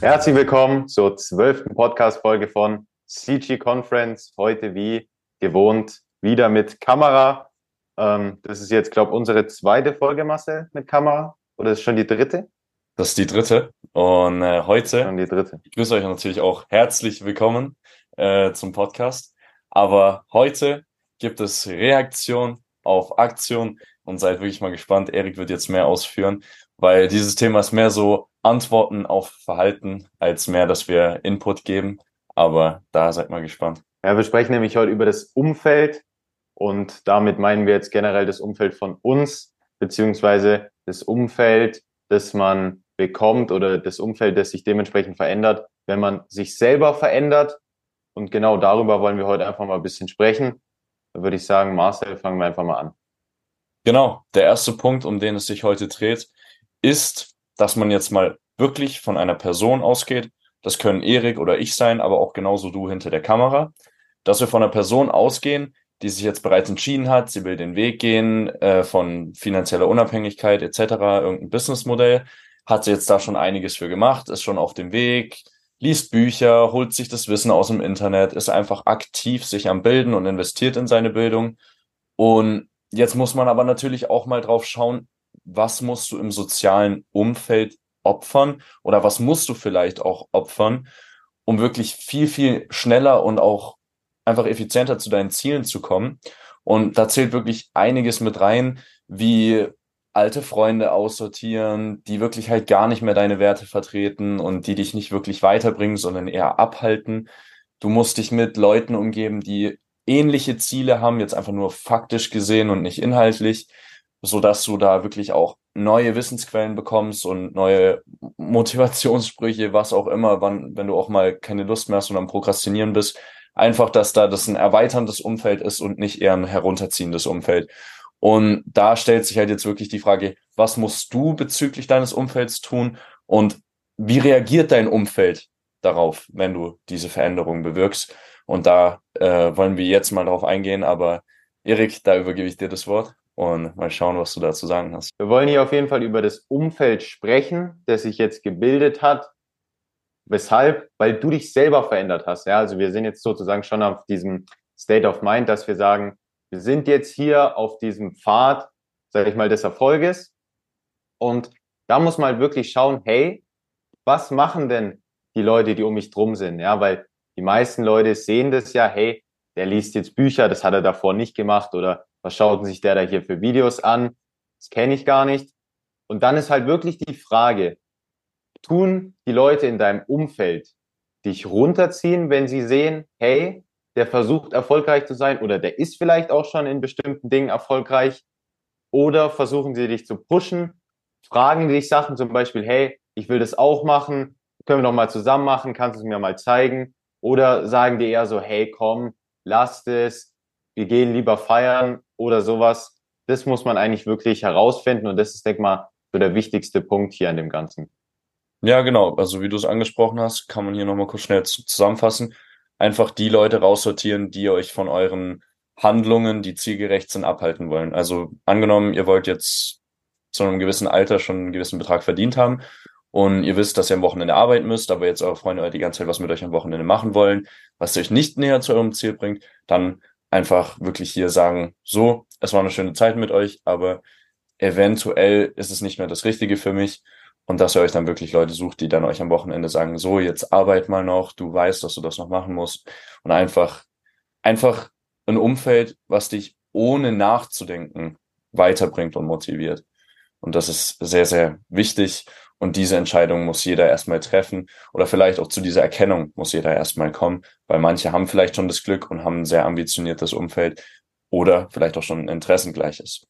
Herzlich willkommen zur zwölften Podcast-Folge von CG Conference. Heute wie gewohnt wieder mit Kamera. Ähm, das ist jetzt, glaube ich, unsere zweite Folge, Marcel, mit Kamera. Oder ist schon die dritte? Das ist die dritte. Und äh, heute Schon die dritte. ich grüße euch natürlich auch herzlich willkommen äh, zum Podcast. Aber heute gibt es Reaktion auf Aktion und seid wirklich mal gespannt. Erik wird jetzt mehr ausführen, weil dieses Thema ist mehr so Antworten auf Verhalten als mehr, dass wir Input geben. Aber da seid mal gespannt. Ja, wir sprechen nämlich heute über das Umfeld und damit meinen wir jetzt generell das Umfeld von uns, beziehungsweise das Umfeld, das man bekommt oder das Umfeld, das sich dementsprechend verändert, wenn man sich selber verändert. Und genau darüber wollen wir heute einfach mal ein bisschen sprechen. Da würde ich sagen, Marcel, fangen wir einfach mal an. Genau, der erste Punkt, um den es sich heute dreht, ist, dass man jetzt mal wirklich von einer Person ausgeht. Das können Erik oder ich sein, aber auch genauso du hinter der Kamera. Dass wir von einer Person ausgehen, die sich jetzt bereits entschieden hat, sie will den Weg gehen äh, von finanzieller Unabhängigkeit etc., irgendein Businessmodell, hat sie jetzt da schon einiges für gemacht, ist schon auf dem Weg, liest Bücher, holt sich das Wissen aus dem Internet, ist einfach aktiv sich am Bilden und investiert in seine Bildung. Und jetzt muss man aber natürlich auch mal drauf schauen, was musst du im sozialen Umfeld opfern oder was musst du vielleicht auch opfern, um wirklich viel, viel schneller und auch einfach effizienter zu deinen Zielen zu kommen. Und da zählt wirklich einiges mit rein, wie alte Freunde aussortieren, die wirklich halt gar nicht mehr deine Werte vertreten und die dich nicht wirklich weiterbringen, sondern eher abhalten. Du musst dich mit Leuten umgeben, die ähnliche Ziele haben, jetzt einfach nur faktisch gesehen und nicht inhaltlich, so dass du da wirklich auch neue Wissensquellen bekommst und neue Motivationssprüche, was auch immer, wann, wenn du auch mal keine Lust mehr hast und am Prokrastinieren bist. Einfach, dass da das ein erweiterndes Umfeld ist und nicht eher ein herunterziehendes Umfeld. Und da stellt sich halt jetzt wirklich die Frage, was musst du bezüglich deines Umfelds tun und wie reagiert dein Umfeld darauf, wenn du diese Veränderung bewirkst? Und da äh, wollen wir jetzt mal darauf eingehen, aber Erik, da übergebe ich dir das Wort und mal schauen, was du dazu sagen hast. Wir wollen hier auf jeden Fall über das Umfeld sprechen, das sich jetzt gebildet hat. Weshalb? Weil du dich selber verändert hast. Ja, also wir sind jetzt sozusagen schon auf diesem State of Mind, dass wir sagen, wir sind jetzt hier auf diesem Pfad, sage ich mal, des Erfolges. Und da muss man halt wirklich schauen, hey, was machen denn die Leute, die um mich drum sind? Ja, weil die meisten Leute sehen das ja, hey, der liest jetzt Bücher, das hat er davor nicht gemacht oder was schaut sich der da hier für Videos an? Das kenne ich gar nicht. Und dann ist halt wirklich die Frage, tun die Leute in deinem Umfeld dich runterziehen, wenn sie sehen, hey, der versucht erfolgreich zu sein oder der ist vielleicht auch schon in bestimmten Dingen erfolgreich oder versuchen sie dich zu pushen, fragen dich Sachen zum Beispiel, hey, ich will das auch machen, können wir noch mal zusammen machen, kannst du es mir mal zeigen oder sagen die eher so, hey, komm, lass es, wir gehen lieber feiern oder sowas. Das muss man eigentlich wirklich herausfinden und das ist, denke mal, so der wichtigste Punkt hier an dem Ganzen. Ja, genau. Also wie du es angesprochen hast, kann man hier nochmal kurz schnell zusammenfassen. Einfach die Leute raussortieren, die euch von euren Handlungen, die zielgerecht sind, abhalten wollen. Also angenommen, ihr wollt jetzt zu einem gewissen Alter schon einen gewissen Betrag verdient haben und ihr wisst, dass ihr am Wochenende arbeiten müsst, aber jetzt eure Freunde die ganze Zeit was mit euch am Wochenende machen wollen, was euch nicht näher zu eurem Ziel bringt, dann einfach wirklich hier sagen, so, es war eine schöne Zeit mit euch, aber eventuell ist es nicht mehr das Richtige für mich und dass ihr euch dann wirklich Leute sucht, die dann euch am Wochenende sagen, so, jetzt arbeit mal noch, du weißt, dass du das noch machen musst. Und einfach, einfach ein Umfeld, was dich ohne nachzudenken weiterbringt und motiviert. Und das ist sehr, sehr wichtig. Und diese Entscheidung muss jeder erstmal treffen. Oder vielleicht auch zu dieser Erkennung muss jeder erstmal kommen, weil manche haben vielleicht schon das Glück und haben ein sehr ambitioniertes Umfeld oder vielleicht auch schon ein Interessengleiches.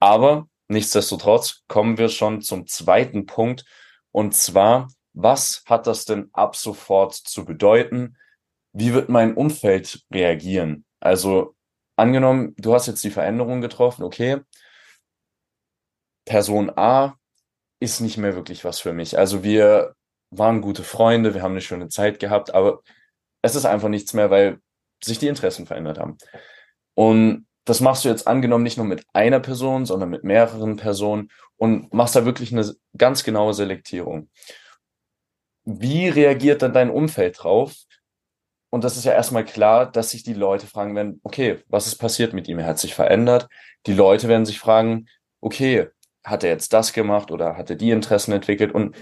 Aber Nichtsdestotrotz kommen wir schon zum zweiten Punkt. Und zwar, was hat das denn ab sofort zu bedeuten? Wie wird mein Umfeld reagieren? Also angenommen, du hast jetzt die Veränderung getroffen, okay, Person A ist nicht mehr wirklich was für mich. Also wir waren gute Freunde, wir haben eine schöne Zeit gehabt, aber es ist einfach nichts mehr, weil sich die Interessen verändert haben. Und das machst du jetzt angenommen nicht nur mit einer Person, sondern mit mehreren Personen und machst da wirklich eine ganz genaue Selektierung. Wie reagiert dann dein Umfeld drauf? Und das ist ja erstmal klar, dass sich die Leute fragen werden, okay, was ist passiert mit ihm? Er hat sich verändert. Die Leute werden sich fragen, okay, hat er jetzt das gemacht oder hat er die Interessen entwickelt? Und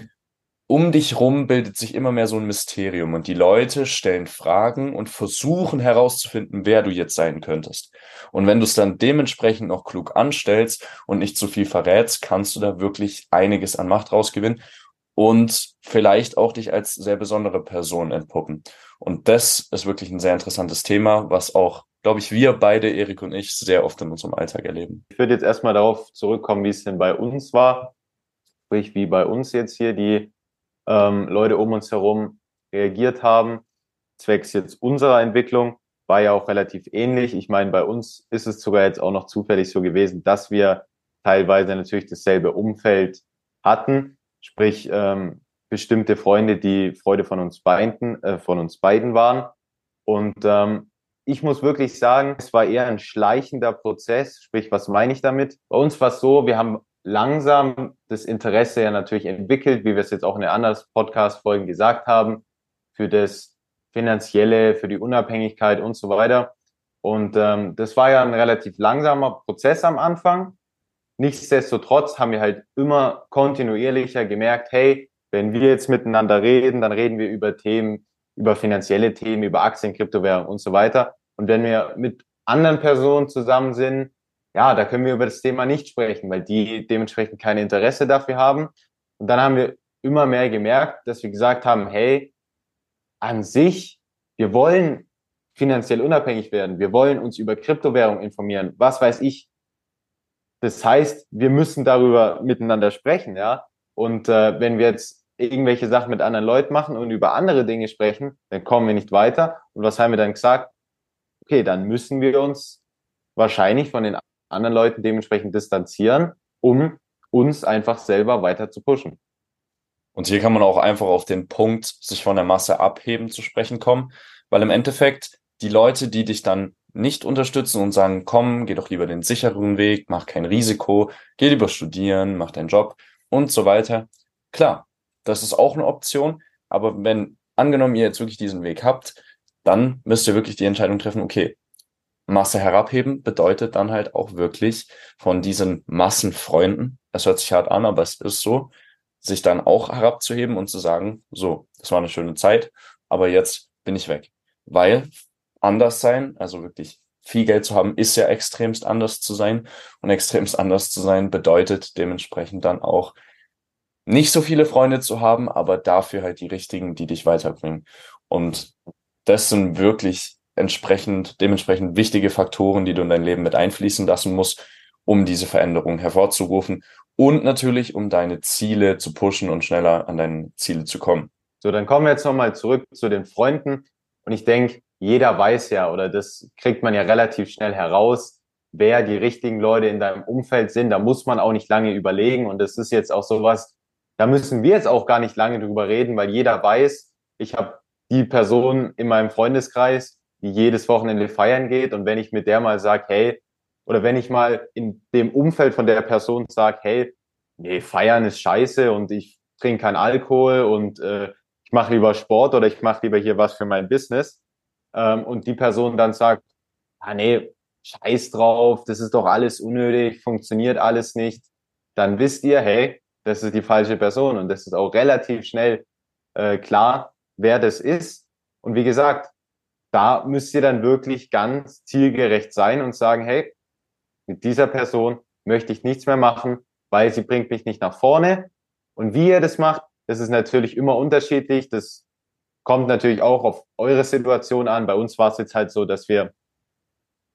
um dich rum bildet sich immer mehr so ein Mysterium und die Leute stellen Fragen und versuchen herauszufinden, wer du jetzt sein könntest. Und wenn du es dann dementsprechend noch klug anstellst und nicht zu viel verrätst, kannst du da wirklich einiges an Macht rausgewinnen und vielleicht auch dich als sehr besondere Person entpuppen. Und das ist wirklich ein sehr interessantes Thema, was auch, glaube ich, wir beide, Erik und ich, sehr oft in unserem Alltag erleben. Ich würde jetzt erstmal darauf zurückkommen, wie es denn bei uns war. Sprich, wie bei uns jetzt hier die ähm, Leute um uns herum reagiert haben, zwecks jetzt unserer Entwicklung, war ja auch relativ ähnlich. Ich meine, bei uns ist es sogar jetzt auch noch zufällig so gewesen, dass wir teilweise natürlich dasselbe Umfeld hatten, sprich ähm, bestimmte Freunde, die Freude von uns beiden, äh, von uns beiden waren. Und ähm, ich muss wirklich sagen, es war eher ein schleichender Prozess. Sprich, was meine ich damit? Bei uns war es so, wir haben langsam das Interesse ja natürlich entwickelt, wie wir es jetzt auch in den anderen Podcast-Folgen gesagt haben, für das Finanzielle, für die Unabhängigkeit und so weiter. Und ähm, das war ja ein relativ langsamer Prozess am Anfang. Nichtsdestotrotz haben wir halt immer kontinuierlicher gemerkt, hey, wenn wir jetzt miteinander reden, dann reden wir über Themen, über finanzielle Themen, über Aktien, Kryptowährungen und so weiter. Und wenn wir mit anderen Personen zusammen sind, ja, da können wir über das Thema nicht sprechen, weil die dementsprechend kein Interesse dafür haben. Und dann haben wir immer mehr gemerkt, dass wir gesagt haben, hey, an sich, wir wollen finanziell unabhängig werden. Wir wollen uns über Kryptowährung informieren. Was weiß ich. Das heißt, wir müssen darüber miteinander sprechen, ja. Und äh, wenn wir jetzt irgendwelche Sachen mit anderen Leuten machen und über andere Dinge sprechen, dann kommen wir nicht weiter. Und was haben wir dann gesagt? Okay, dann müssen wir uns wahrscheinlich von den anderen Leuten dementsprechend distanzieren, um uns einfach selber weiter zu pushen. Und hier kann man auch einfach auf den Punkt, sich von der Masse abheben zu sprechen kommen, weil im Endeffekt die Leute, die dich dann nicht unterstützen und sagen, komm, geh doch lieber den sicheren Weg, mach kein Risiko, geh lieber studieren, mach deinen Job und so weiter. Klar, das ist auch eine Option, aber wenn angenommen ihr jetzt wirklich diesen Weg habt, dann müsst ihr wirklich die Entscheidung treffen, okay, Masse herabheben bedeutet dann halt auch wirklich von diesen Massenfreunden, es hört sich hart an, aber es ist so, sich dann auch herabzuheben und zu sagen, so, das war eine schöne Zeit, aber jetzt bin ich weg. Weil anders sein, also wirklich viel Geld zu haben, ist ja extremst anders zu sein. Und extremst anders zu sein bedeutet dementsprechend dann auch nicht so viele Freunde zu haben, aber dafür halt die richtigen, die dich weiterbringen. Und das sind wirklich entsprechend, dementsprechend wichtige Faktoren, die du in dein Leben mit einfließen lassen musst, um diese Veränderung hervorzurufen und natürlich, um deine Ziele zu pushen und schneller an deine Ziele zu kommen. So, dann kommen wir jetzt nochmal zurück zu den Freunden. Und ich denke, jeder weiß ja, oder das kriegt man ja relativ schnell heraus, wer die richtigen Leute in deinem Umfeld sind. Da muss man auch nicht lange überlegen. Und das ist jetzt auch sowas, da müssen wir jetzt auch gar nicht lange drüber reden, weil jeder weiß, ich habe die Person in meinem Freundeskreis, die jedes Wochenende feiern geht. Und wenn ich mit der mal sage, hey, oder wenn ich mal in dem Umfeld von der Person sage, hey, nee, feiern ist scheiße und ich trinke keinen Alkohol und äh, ich mache lieber Sport oder ich mache lieber hier was für mein Business ähm, und die Person dann sagt, ah nee, scheiß drauf, das ist doch alles unnötig, funktioniert alles nicht, dann wisst ihr, hey, das ist die falsche Person und das ist auch relativ schnell äh, klar, wer das ist. Und wie gesagt, da müsst ihr dann wirklich ganz zielgerecht sein und sagen, hey, mit dieser Person möchte ich nichts mehr machen, weil sie bringt mich nicht nach vorne. Und wie ihr das macht, das ist natürlich immer unterschiedlich. Das kommt natürlich auch auf eure Situation an. Bei uns war es jetzt halt so, dass wir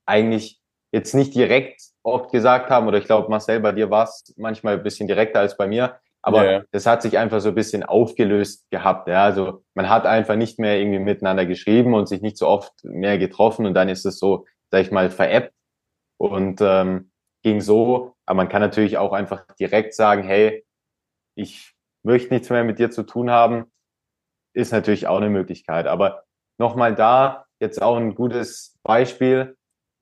eigentlich jetzt nicht direkt oft gesagt haben, oder ich glaube, Marcel, bei dir war es manchmal ein bisschen direkter als bei mir, aber ja. das hat sich einfach so ein bisschen aufgelöst gehabt. Ja, also man hat einfach nicht mehr irgendwie miteinander geschrieben und sich nicht so oft mehr getroffen und dann ist es so, sag ich mal, veräppt und ähm, ging so. Aber man kann natürlich auch einfach direkt sagen, hey, ich möchte nichts mehr mit dir zu tun haben, ist natürlich auch eine Möglichkeit. Aber nochmal da, jetzt auch ein gutes Beispiel.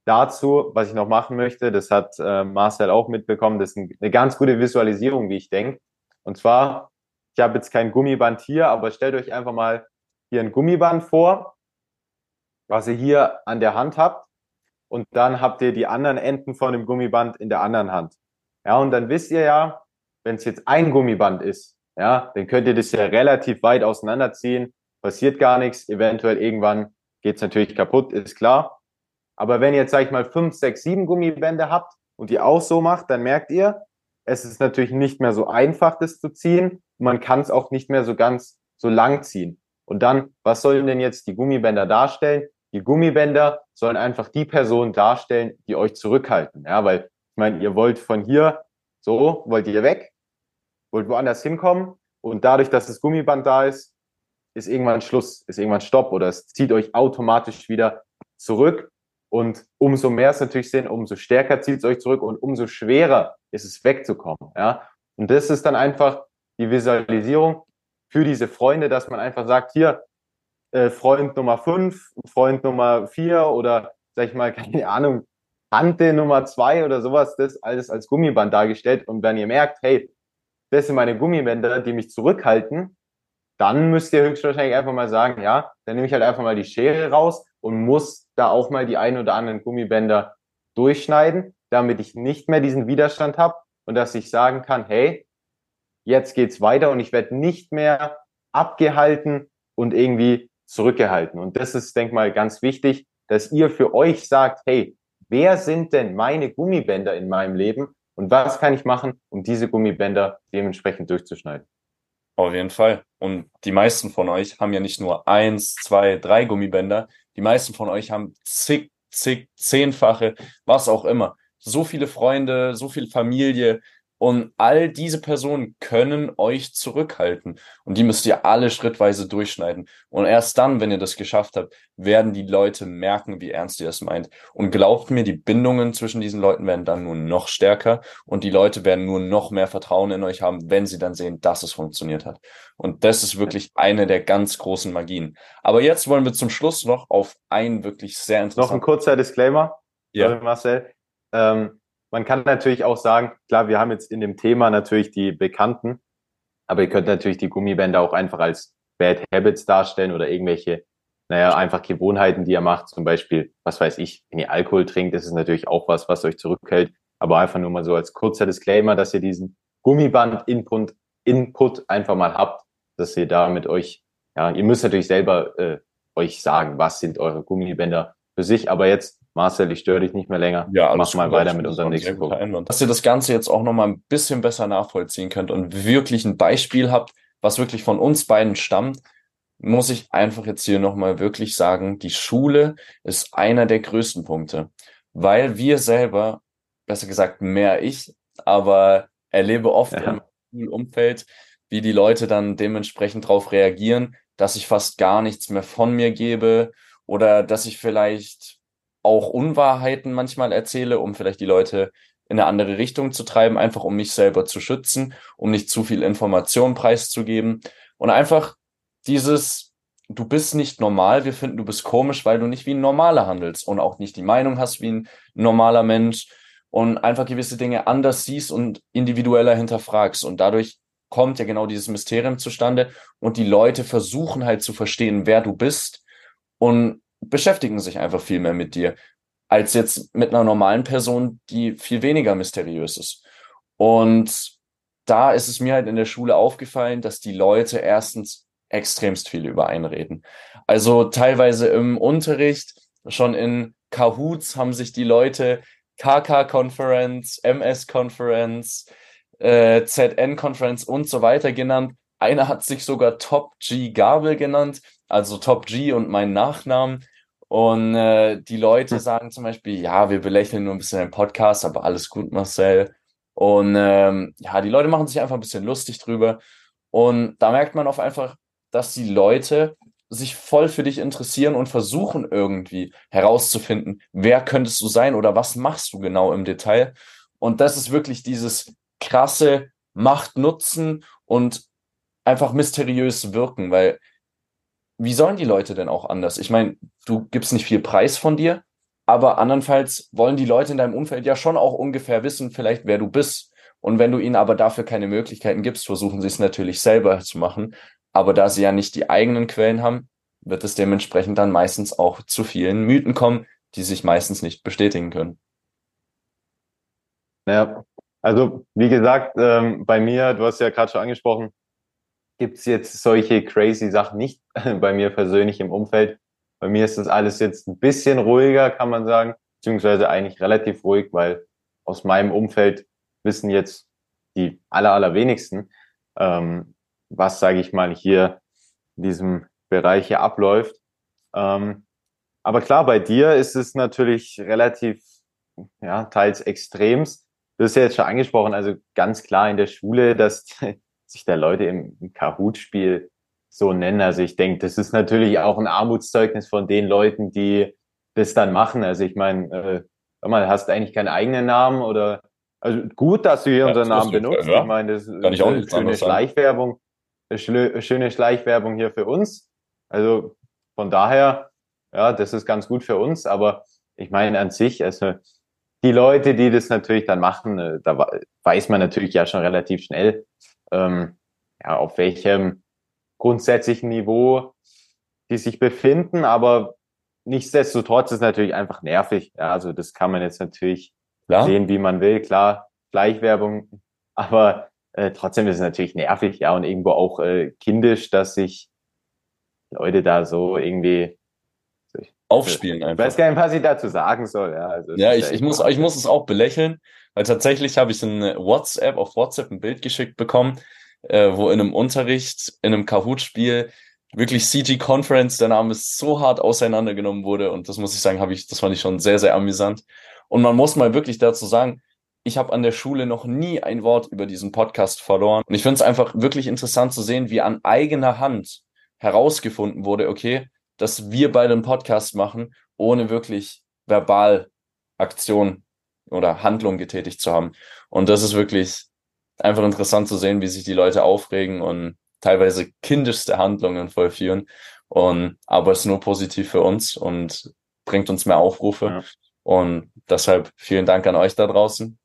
Dazu, was ich noch machen möchte, das hat äh, Marcel auch mitbekommen, das ist ein, eine ganz gute Visualisierung, wie ich denke. Und zwar, ich habe jetzt kein Gummiband hier, aber stellt euch einfach mal hier ein Gummiband vor, was ihr hier an der Hand habt. Und dann habt ihr die anderen Enden von dem Gummiband in der anderen Hand. Ja, und dann wisst ihr ja, wenn es jetzt ein Gummiband ist, ja, dann könnt ihr das ja relativ weit auseinanderziehen, passiert gar nichts, eventuell irgendwann geht's natürlich kaputt, ist klar. Aber wenn ihr jetzt, sag ich mal, fünf, sechs, sieben Gummibänder habt und die auch so macht, dann merkt ihr, es ist natürlich nicht mehr so einfach, das zu ziehen. Man kann es auch nicht mehr so ganz so lang ziehen. Und dann, was sollen denn jetzt die Gummibänder darstellen? Die Gummibänder sollen einfach die Person darstellen, die euch zurückhalten. Ja, weil ich meine, ihr wollt von hier so, wollt ihr weg, wollt woanders hinkommen und dadurch, dass das Gummiband da ist, ist irgendwann Schluss, ist irgendwann Stopp oder es zieht euch automatisch wieder zurück. Und umso mehr es natürlich sind, umso stärker zieht es euch zurück und umso schwerer ist es wegzukommen. Ja? Und das ist dann einfach die Visualisierung für diese Freunde, dass man einfach sagt, hier, äh, Freund Nummer fünf, Freund Nummer vier oder sag ich mal, keine Ahnung, Tante Nummer zwei oder sowas, das alles als Gummiband dargestellt. Und wenn ihr merkt, hey, das sind meine Gummibänder, die mich zurückhalten, dann müsst ihr höchstwahrscheinlich einfach mal sagen, ja, dann nehme ich halt einfach mal die Schere raus und muss da auch mal die ein oder anderen Gummibänder durchschneiden, damit ich nicht mehr diesen Widerstand habe und dass ich sagen kann, hey, jetzt geht's weiter und ich werde nicht mehr abgehalten und irgendwie zurückgehalten. Und das ist, denk mal, ganz wichtig, dass ihr für euch sagt, hey, wer sind denn meine Gummibänder in meinem Leben und was kann ich machen, um diese Gummibänder dementsprechend durchzuschneiden? Auf jeden Fall. Und die meisten von euch haben ja nicht nur eins, zwei, drei Gummibänder. Die meisten von euch haben zig, zig, zehnfache, was auch immer. So viele Freunde, so viel Familie, und all diese Personen können euch zurückhalten. Und die müsst ihr alle schrittweise durchschneiden. Und erst dann, wenn ihr das geschafft habt, werden die Leute merken, wie ernst ihr es meint. Und glaubt mir, die Bindungen zwischen diesen Leuten werden dann nur noch stärker. Und die Leute werden nur noch mehr Vertrauen in euch haben, wenn sie dann sehen, dass es funktioniert hat. Und das ist wirklich eine der ganz großen Magien. Aber jetzt wollen wir zum Schluss noch auf ein wirklich sehr interessantes. Noch ein kurzer Disclaimer. Ja. Marcel. Ähm, man kann natürlich auch sagen, klar, wir haben jetzt in dem Thema natürlich die Bekannten, aber ihr könnt natürlich die Gummibänder auch einfach als Bad Habits darstellen oder irgendwelche, naja, einfach Gewohnheiten, die ihr macht. Zum Beispiel, was weiß ich, wenn ihr Alkohol trinkt, ist es natürlich auch was, was euch zurückhält. Aber einfach nur mal so als kurzer Disclaimer, dass ihr diesen Gummiband-Input Input einfach mal habt, dass ihr da mit euch, ja, ihr müsst natürlich selber äh, euch sagen, was sind eure Gummibänder für sich. Aber jetzt Marcel, ich störe dich nicht mehr länger. Ja, Mach mal weiter mit unserem nächsten Punkt. Dass ihr das Ganze jetzt auch nochmal ein bisschen besser nachvollziehen könnt und wirklich ein Beispiel habt, was wirklich von uns beiden stammt, muss ich einfach jetzt hier nochmal wirklich sagen, die Schule ist einer der größten Punkte, weil wir selber, besser gesagt mehr ich, aber erlebe oft ja. im Schulumfeld, wie die Leute dann dementsprechend darauf reagieren, dass ich fast gar nichts mehr von mir gebe oder dass ich vielleicht auch Unwahrheiten manchmal erzähle, um vielleicht die Leute in eine andere Richtung zu treiben, einfach um mich selber zu schützen, um nicht zu viel Information preiszugeben. Und einfach dieses, du bist nicht normal, wir finden, du bist komisch, weil du nicht wie ein Normaler handelst und auch nicht die Meinung hast wie ein normaler Mensch und einfach gewisse Dinge anders siehst und individueller hinterfragst. Und dadurch kommt ja genau dieses Mysterium zustande und die Leute versuchen halt zu verstehen, wer du bist und beschäftigen sich einfach viel mehr mit dir, als jetzt mit einer normalen Person, die viel weniger mysteriös ist. Und da ist es mir halt in der Schule aufgefallen, dass die Leute erstens extremst viel über einreden. Also teilweise im Unterricht, schon in Kahoots haben sich die Leute KK-Conference, MS-Conference, äh, ZN-Conference und so weiter genannt. Einer hat sich sogar Top G Gabel genannt, also Top G und mein Nachnamen. Und äh, die Leute hm. sagen zum Beispiel, ja, wir belächeln nur ein bisschen den Podcast, aber alles gut, Marcel. Und ähm, ja, die Leute machen sich einfach ein bisschen lustig drüber. Und da merkt man auf einfach, dass die Leute sich voll für dich interessieren und versuchen irgendwie herauszufinden, wer könntest du sein oder was machst du genau im Detail. Und das ist wirklich dieses krasse Macht nutzen und einfach mysteriös wirken, weil wie sollen die Leute denn auch anders? Ich meine, du gibst nicht viel Preis von dir, aber andernfalls wollen die Leute in deinem Umfeld ja schon auch ungefähr wissen, vielleicht wer du bist. Und wenn du ihnen aber dafür keine Möglichkeiten gibst, versuchen sie es natürlich selber zu machen. Aber da sie ja nicht die eigenen Quellen haben, wird es dementsprechend dann meistens auch zu vielen Mythen kommen, die sich meistens nicht bestätigen können. Ja, also wie gesagt, ähm, bei mir, du hast ja gerade schon angesprochen, gibt es jetzt solche crazy Sachen nicht bei mir persönlich im Umfeld. Bei mir ist das alles jetzt ein bisschen ruhiger, kann man sagen, beziehungsweise eigentlich relativ ruhig, weil aus meinem Umfeld wissen jetzt die aller, allerwenigsten, ähm, was, sage ich mal, hier in diesem Bereich hier abläuft. Ähm, aber klar, bei dir ist es natürlich relativ, ja, teils extremst. Du hast ja jetzt schon angesprochen, also ganz klar in der Schule, dass sich da Leute im, im Kahoot-Spiel so nennen. Also ich denke, das ist natürlich auch ein Armutszeugnis von den Leuten, die das dann machen. Also ich meine, äh, mal, hast du eigentlich keinen eigenen Namen oder also gut, dass du hier ja, unseren Namen benutzt. Ja. Ich meine, das ist eine schöne Schleichwerbung, eine schöne Schleichwerbung hier für uns. Also von daher, ja, das ist ganz gut für uns. Aber ich meine an sich, also die Leute, die das natürlich dann machen, äh, da weiß man natürlich ja schon relativ schnell, ähm, ja, auf welchem grundsätzlichen Niveau die sich befinden, aber nichtsdestotrotz ist natürlich einfach nervig. Ja, also das kann man jetzt natürlich ja. sehen, wie man will. Klar, Gleichwerbung, aber äh, trotzdem ist es natürlich nervig, ja, und irgendwo auch äh, kindisch, dass sich Leute da so irgendwie aufspielen einfach. Ich weiß gar nicht, was ich dazu sagen soll. Ja, also ja ich, ich, muss, ich muss es auch belächeln, weil tatsächlich habe ich ein WhatsApp, auf WhatsApp ein Bild geschickt bekommen, äh, wo in einem Unterricht, in einem Kahoot-Spiel wirklich CG Conference, der Name ist so hart auseinandergenommen wurde und das muss ich sagen, habe ich, das fand ich schon sehr, sehr amüsant. Und man muss mal wirklich dazu sagen, ich habe an der Schule noch nie ein Wort über diesen Podcast verloren. Und ich finde es einfach wirklich interessant zu sehen, wie an eigener Hand herausgefunden wurde, okay, dass wir beide einen Podcast machen, ohne wirklich verbal Aktion oder Handlung getätigt zu haben. Und das ist wirklich einfach interessant zu sehen, wie sich die Leute aufregen und teilweise kindischste Handlungen vollführen. Und, aber es ist nur positiv für uns und bringt uns mehr Aufrufe. Ja. Und deshalb vielen Dank an euch da draußen.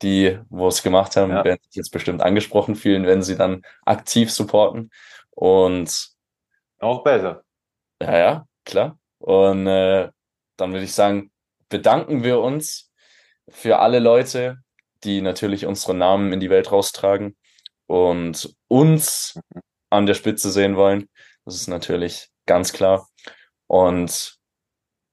Die, wo es gemacht haben, ja. werden sich jetzt bestimmt angesprochen fühlen, wenn sie dann aktiv supporten. Und auch besser. Ja, ja, klar. Und äh, dann würde ich sagen, bedanken wir uns für alle Leute, die natürlich unsere Namen in die Welt raustragen und uns an der Spitze sehen wollen. Das ist natürlich ganz klar. Und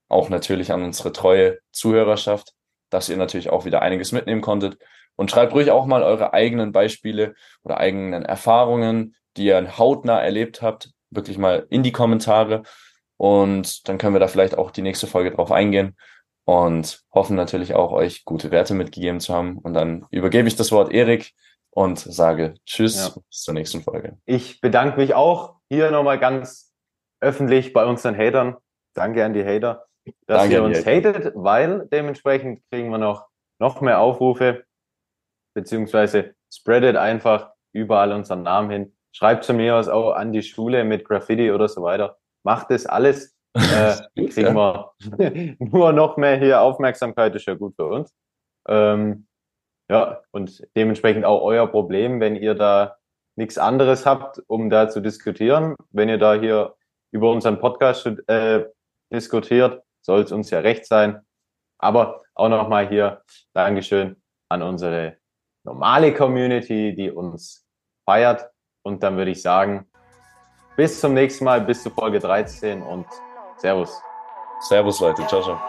auch natürlich an unsere treue Zuhörerschaft, dass ihr natürlich auch wieder einiges mitnehmen konntet. Und schreibt ruhig auch mal eure eigenen Beispiele oder eigenen Erfahrungen, die ihr hautnah erlebt habt, wirklich mal in die Kommentare. Und dann können wir da vielleicht auch die nächste Folge drauf eingehen und hoffen natürlich auch, euch gute Werte mitgegeben zu haben. Und dann übergebe ich das Wort Erik und sage Tschüss, ja. bis zur nächsten Folge. Ich bedanke mich auch hier nochmal ganz öffentlich bei unseren Hatern. Danke an die Hater, dass Danke ihr uns hatet, weil dementsprechend kriegen wir noch, noch mehr Aufrufe, beziehungsweise spreadet einfach überall unseren Namen hin. Schreibt zu mir aus auch an die Schule mit Graffiti oder so weiter. Macht das alles. Äh, kriegen wir nur noch mehr hier Aufmerksamkeit, ist ja gut für uns. Ähm, ja, und dementsprechend auch euer Problem, wenn ihr da nichts anderes habt, um da zu diskutieren. Wenn ihr da hier über unseren Podcast äh, diskutiert, soll es uns ja recht sein. Aber auch nochmal hier Dankeschön an unsere normale Community, die uns feiert. Und dann würde ich sagen, bis zum nächsten Mal, bis zu Folge 13 und Servus. Servus, Leute. Ciao, ciao.